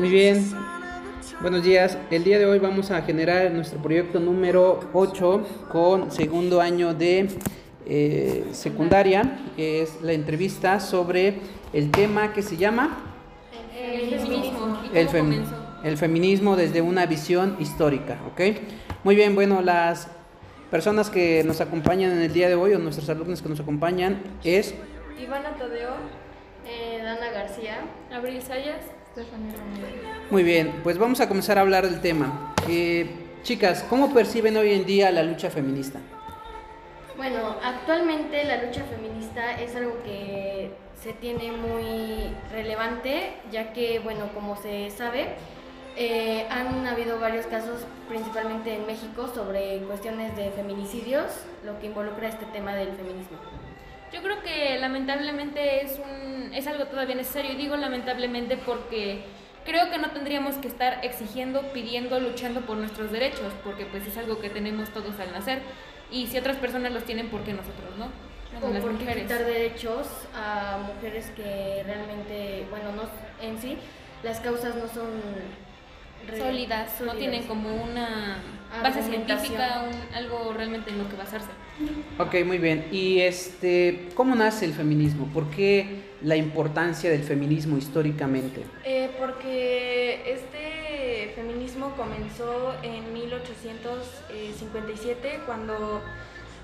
Muy bien. Buenos días. El día de hoy vamos a generar nuestro proyecto número 8 con segundo año de eh, secundaria. Es la entrevista sobre el tema que se llama El feminismo. ¿Y el, fem- feminismo desde una visión histórica. ¿ok? Muy bien, bueno, las personas que nos acompañan en el día de hoy o nuestros alumnos que nos acompañan es Ivana Tadeo, Eh, Dana García. Abril Sayas. Muy bien, pues vamos a comenzar a hablar del tema. Eh, chicas, ¿cómo perciben hoy en día la lucha feminista? Bueno, actualmente la lucha feminista es algo que se tiene muy relevante, ya que, bueno, como se sabe, eh, han habido varios casos, principalmente en México, sobre cuestiones de feminicidios, lo que involucra este tema del feminismo. Yo creo que lamentablemente es un es algo todavía necesario y digo lamentablemente porque creo que no tendríamos que estar exigiendo, pidiendo, luchando por nuestros derechos, porque pues es algo que tenemos todos al nacer y si otras personas los tienen, ¿por qué nosotros no? O Las por qué quitar derechos a mujeres que realmente, bueno, no en sí, las causas no son re- sólidas, no sólidas. tienen como una base científica, un- algo realmente en lo que basarse. Ok, muy bien. ¿Y este, cómo nace el feminismo? ¿Por qué la importancia del feminismo históricamente? Eh, porque este feminismo comenzó en 1857 cuando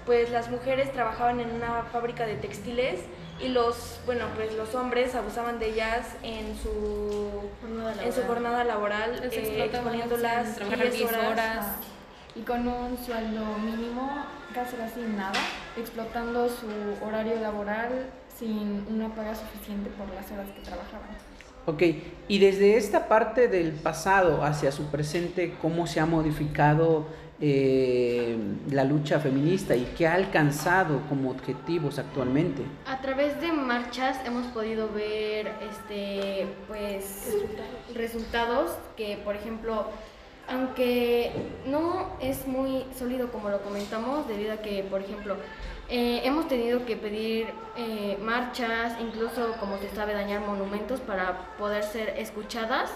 pues las mujeres trabajaban en una fábrica de textiles y los bueno pues los hombres abusaban de ellas en su Jornada en su laboral. jornada laboral eh, exponiéndolas hacían trabajar 10 10 horas, horas. ah, y con un sueldo mínimo, casi casi nada, explotando su horario laboral sin una paga suficiente por las horas que trabajaban. Ok, y desde esta parte del pasado hacia su presente, ¿cómo se ha modificado eh, la lucha feminista y qué ha alcanzado como objetivos actualmente? A través de marchas hemos podido ver este pues resultados que por ejemplo aunque no es muy sólido como lo comentamos debido a que por ejemplo eh, hemos tenido que pedir eh, marchas incluso como se sabe dañar monumentos para poder ser escuchadas.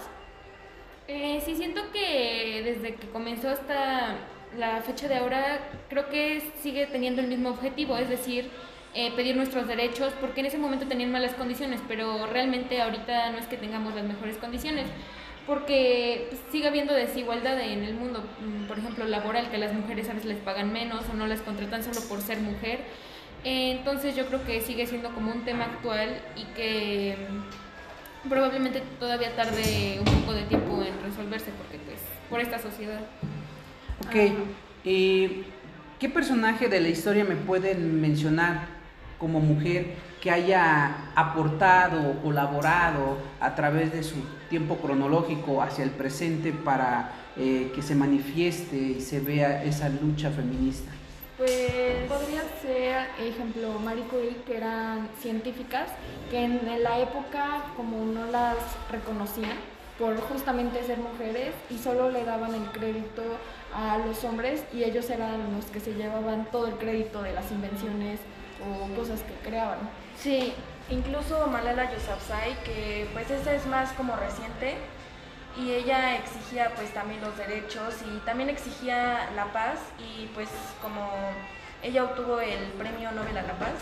Eh, sí, siento que desde que comenzó hasta la fecha de ahora, creo que sigue teniendo el mismo objetivo, es decir, eh, pedir nuestros derechos, porque en ese momento tenían malas condiciones, pero realmente ahorita no es que tengamos las mejores condiciones, porque pues, sigue habiendo desigualdad en el mundo, mm, por ejemplo, laboral, que las mujeres a veces les pagan menos o no las contratan solo por ser mujer. Eh, entonces yo creo que sigue siendo como un tema actual y que mm, probablemente todavía tarde un poco de tiempo en resolverse porque pues por esta sociedad. Ok, ¿y qué personaje de la historia me pueden mencionar como mujer que haya aportado colaborado a través de su tiempo cronológico hacia el presente para eh, que se manifieste y se vea esa lucha feminista? Pues podría ser, ejemplo, Marie Curie, que eran científicas, que en la época como no las reconocían por justamente ser mujeres y solo le daban el crédito a los hombres y ellos eran los que se llevaban todo el crédito de las invenciones o cosas que creaban. Sí, incluso Malala Yousafzai, que pues esa es más como reciente, y ella exigía pues también los derechos y también exigía la paz y pues como ella obtuvo el premio Nobel a la Paz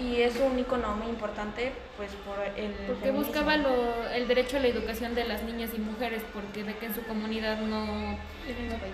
y es un icono muy importante pues por el Porque feminismo. buscaba lo- el derecho a la educación de las niñas y mujeres porque de que en su comunidad no...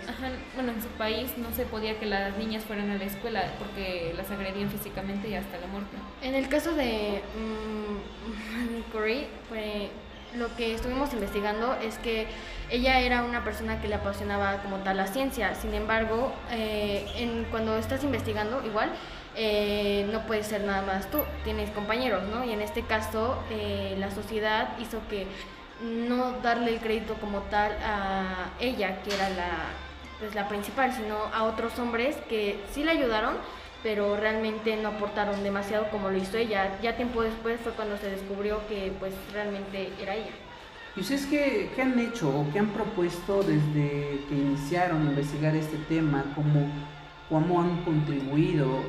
Ajá, bueno, en su país no se podía que las niñas fueran a la escuela porque las agredían físicamente y hasta la muerte. En el caso de mm, Marie Curie, fue- lo que estuvimos investigando es que ella era una persona que le apasionaba como tal la ciencia. Sin embargo, eh, en, cuando estás investigando, igual, eh, no puedes ser nada más tú, tienes compañeros, ¿no? Y en este caso, eh, la sociedad hizo que no darle el crédito como tal a ella, que era la, pues, la principal, sino a otros hombres que sí le ayudaron, pero realmente no aportaron demasiado como lo hizo ella. Ya tiempo después fue cuando se descubrió que pues realmente era ella. ¿Y ustedes qué, qué han hecho o qué han propuesto desde que iniciaron a investigar este tema como cómo han contribuido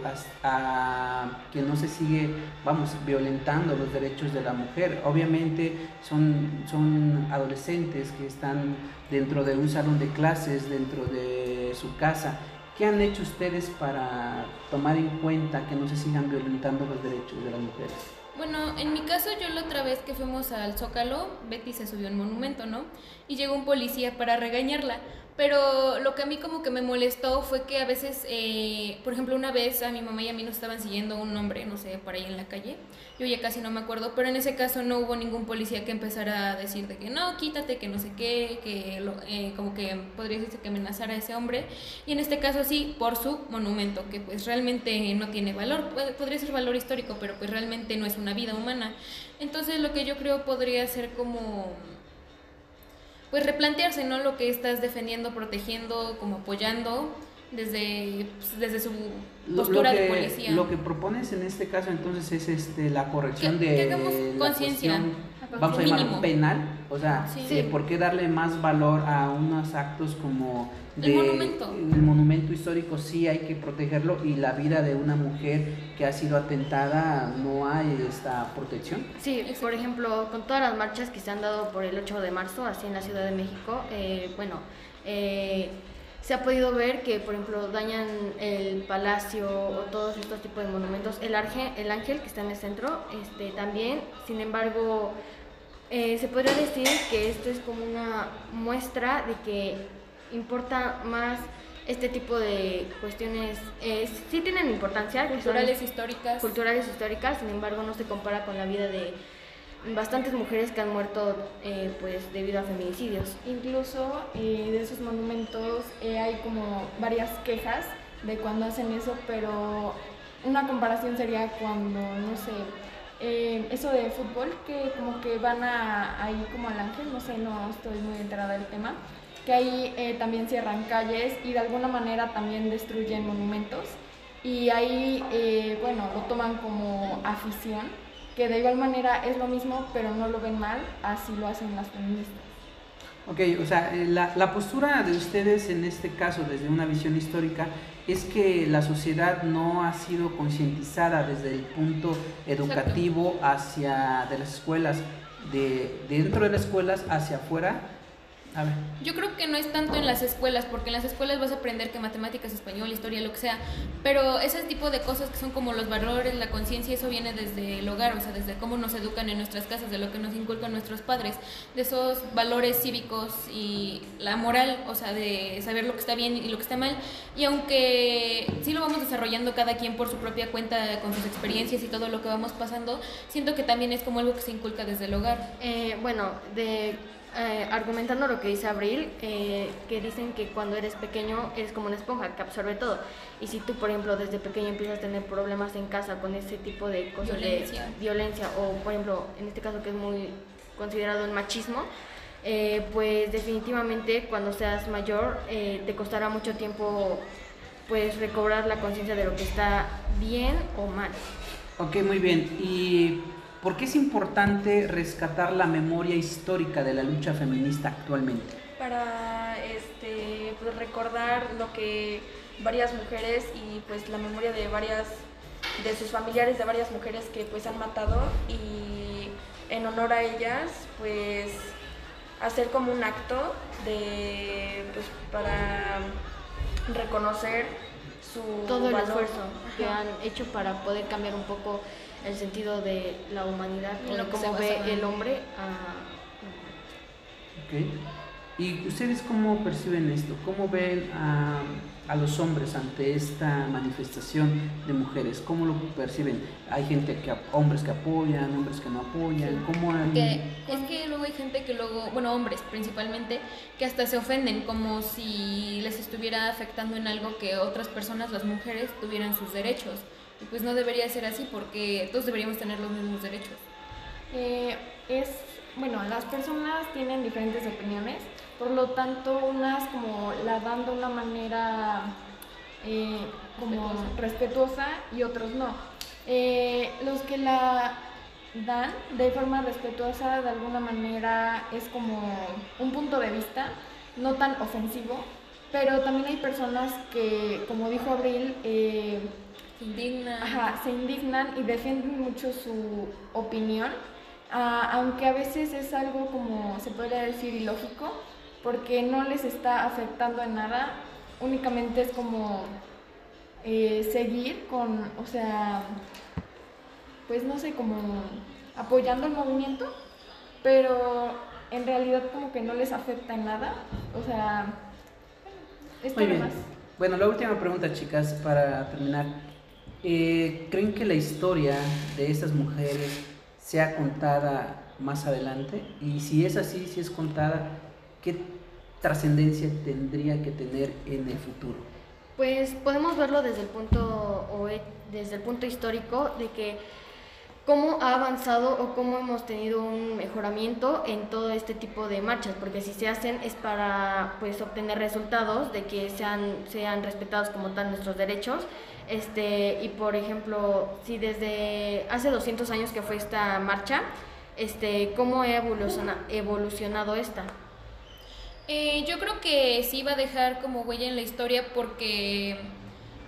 a, que no se sigue, vamos, violentando los derechos de la mujer. Obviamente son, son adolescentes que están dentro de un salón de clases, dentro de su casa. ¿Qué han hecho ustedes para tomar en cuenta que no se sigan violentando los derechos de las mujeres? Bueno, en mi caso yo la otra vez que fuimos al Zócalo, Betty se subió un monumento, ¿no? Y llegó un policía para regañarla. Pero lo que a mí como que me molestó fue que a veces, eh, por ejemplo, una vez a mi mamá y a mí nos estaban siguiendo un hombre, no sé, por ahí en la calle. Yo ya casi no me acuerdo, pero en ese caso no hubo ningún policía que empezara a decir de que no, quítate, que no sé qué, que eh, como que podría decirse que amenazara a ese hombre. Y en este caso sí, por su monumento, que pues realmente no tiene valor, podría ser valor histórico, pero pues realmente no es una vida humana. Entonces lo que yo creo podría ser como pues replantearse, ¿no? Lo que estás defendiendo, protegiendo, como apoyando desde, pues, desde su postura de policía. Lo que propones en este caso entonces es este la corrección de que conciencia vamos a llamar penal, o sea, ¿por qué darle más valor a unos actos como el monumento. El monumento histórico sí hay que protegerlo y la vida de una mujer que ha sido atentada no hay esta protección. Sí, por ejemplo, con todas las marchas que se han dado por el 8 de marzo, así en la Ciudad de México, eh, bueno, eh, se ha podido ver que, por ejemplo, dañan el palacio o todos estos tipos de monumentos. El, ángel, el ángel que está en el centro este, también, sin embargo, eh, se podría decir que esto es como una muestra de que importa más este tipo de cuestiones, eh, sí tienen importancia. Culturales, históricas. Culturales, históricas, sin embargo no se compara con la vida de bastantes mujeres que han muerto eh, pues debido a feminicidios. Incluso eh, de esos monumentos eh, hay como varias quejas de cuando hacen eso, pero una comparación sería cuando, no sé, eso de fútbol, que como que van a, ahí como al ángel, no sé, no estoy muy enterada del tema, que ahí también cierran calles y de alguna manera también destruyen monumentos. Y ahí, bueno, lo toman como afición, que de igual manera es lo mismo, pero no lo ven mal, así lo hacen las feministas. Ok, o sea, eh, la, la, postura de ustedes en este caso, desde una visión histórica, es que la sociedad no ha sido concientizada desde el punto educativo hacia de las escuelas, de dentro de las escuelas hacia afuera, yo creo que no es tanto en las escuelas, porque en las escuelas vas a aprender que matemáticas, español, historia, lo que sea, pero ese tipo de cosas que son como los valores, la conciencia, eso viene desde el hogar, o sea, desde cómo nos educan en nuestras casas, de lo que nos inculcan nuestros padres, de esos valores cívicos y la moral, o sea, de saber lo que está bien y lo que está mal. Y aunque sí lo vamos desarrollando cada quien por su propia cuenta, con sus experiencias y todo lo que vamos pasando, siento que también es como algo que se inculca desde el hogar. Eh, bueno, de eh, argumentando lo que dice Abril, eh, que dicen que cuando eres pequeño eres como una esponja que absorbe todo. Y si tú, por ejemplo, desde pequeño empiezas a tener problemas en casa con ese tipo de cosas violencia. de violencia, o por ejemplo, en este caso que es muy considerado el machismo, eh, pues definitivamente cuando seas mayor te costará mucho tiempo pues recobrar la conciencia de lo que está bien o mal. Ok, muy bien. Y ¿Por qué es importante rescatar la memoria histórica de la lucha feminista actualmente? Para este, pues, recordar lo que varias mujeres y pues la memoria de varias de sus familiares de varias mujeres que pues han matado y en honor a ellas pues hacer como un acto de pues para reconocer su todo el esfuerzo que han hecho para poder cambiar un poco el sentido de la humanidad, lo cómo ve el hombre a... ¿Y ustedes cómo perciben esto? ¿Cómo ven a, a, los hombres ante esta manifestación de mujeres? ¿Cómo lo perciben? Hay gente que, hombres que apoyan, hombres que no apoyan, ¿cómo es que luego hay gente que luego, bueno, hombres principalmente, que hasta se ofenden como si les estuviera afectando en algo que otras personas, las mujeres, tuvieran sus derechos. Y pues no debería ser así porque todos deberíamos tener los mismos derechos. Eh, es, bueno, las personas tienen diferentes opiniones, por lo tanto unas como la dan de una manera eh, como respetuosa. y otros no. Eh, los que la dan de forma respetuosa de alguna manera es como un punto de vista no tan ofensivo pero también hay personas que, como dijo Abril, eh. Ajá, se indignan y defienden mucho su opinión, ah, aunque a veces es algo como se podría decir ilógico, porque no les está afectando en nada, únicamente es como eh, seguir con, o sea, pues no sé, como apoyando el movimiento, pero en realidad como que no les afecta en nada, o sea, esto Muy bien. más. Bueno, la última pregunta, chicas, para terminar. Eh, ¿Creen que la historia de estas mujeres sea contada más adelante? Y si es así, si es contada, ¿qué trascendencia tendría que tener en el futuro? Pues podemos verlo desde el punto o e- desde el punto histórico de que cómo ha avanzado o cómo hemos tenido un mejoramiento en todo este tipo de marchas, porque si se hacen es para pues obtener resultados de que sean sean respetados como tal nuestros derechos. Este, y por ejemplo, si desde hace 200 años que fue esta marcha, este, cómo ha evoluciona- evolucionado esta. Eh, yo creo que sí va a dejar como huella en la historia porque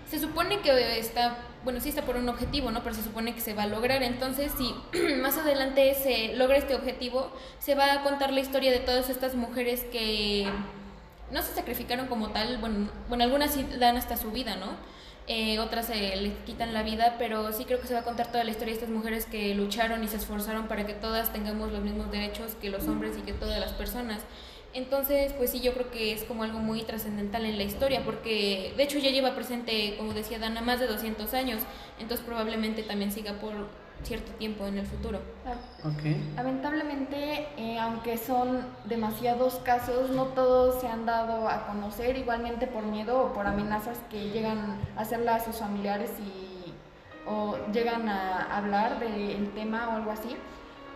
se supone que está, bueno, sí está por un objetivo, ¿no? Pero se supone que se va a lograr. Entonces, si más adelante se logra este objetivo, se va a contar la historia de todas estas mujeres que no se sacrificaron como tal. Bueno, bueno algunas sí dan hasta su vida, ¿no? Eh, otras se les quitan la vida, pero sí creo que se va a contar toda la historia de estas mujeres que lucharon y se esforzaron para que todas tengamos los mismos derechos que los hombres y que todas las personas. Entonces, pues sí, yo creo que es como algo muy trascendental en la historia, porque de hecho ya lleva presente, como decía Dana, más de 200 años, entonces probablemente también siga por cierto tiempo en el futuro. Ok. Lamentablemente, eh, aunque son demasiados casos, no todos se han dado a conocer, igualmente por miedo o por amenazas que llegan a hacerle a sus familiares y, o llegan a hablar del tema o algo así.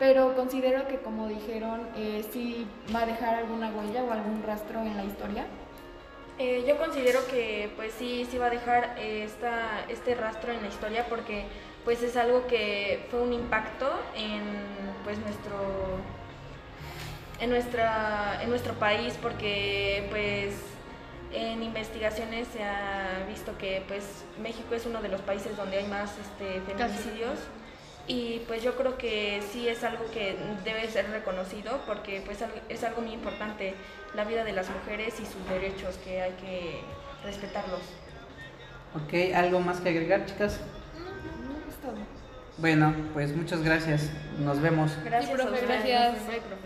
Pero considero que, como dijeron, eh, sí va a dejar alguna huella o algún rastro en la historia. Eh, yo considero que pues sí, sí va a dejar eh, esta, este rastro en la historia porque pues es algo que fue un impacto en pues nuestro en nuestra en nuestro país porque pues en investigaciones se ha visto que pues México es uno de los países donde hay más este, feminicidios y pues yo creo que sí es algo que debe ser reconocido porque pues es algo muy importante la vida de las mujeres y sus derechos que hay que respetarlos. Ok, ¿algo más que agregar, chicas? No, es todo. Bueno, pues muchas gracias. Nos vemos. Gracias profe, a ustedes. gracias. Bye, profe.